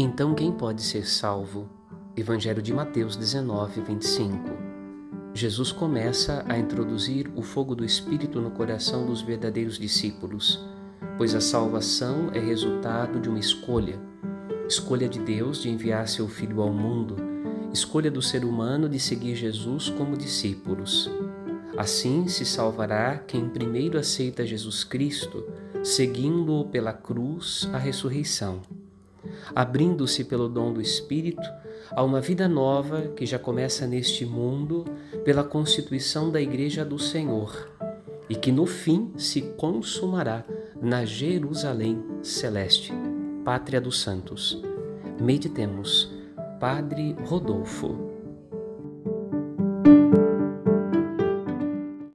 Então quem pode ser salvo? Evangelho de Mateus 19, 25. Jesus começa a introduzir o fogo do Espírito no coração dos verdadeiros discípulos, pois a salvação é resultado de uma escolha. Escolha de Deus de enviar seu Filho ao mundo, escolha do ser humano de seguir Jesus como discípulos. Assim se salvará quem primeiro aceita Jesus Cristo, seguindo-o pela cruz à ressurreição abrindo-se pelo dom do Espírito a uma vida nova que já começa neste mundo pela constituição da Igreja do Senhor e que no fim se consumará na Jerusalém celeste, pátria dos santos. Meditemos, Padre Rodolfo.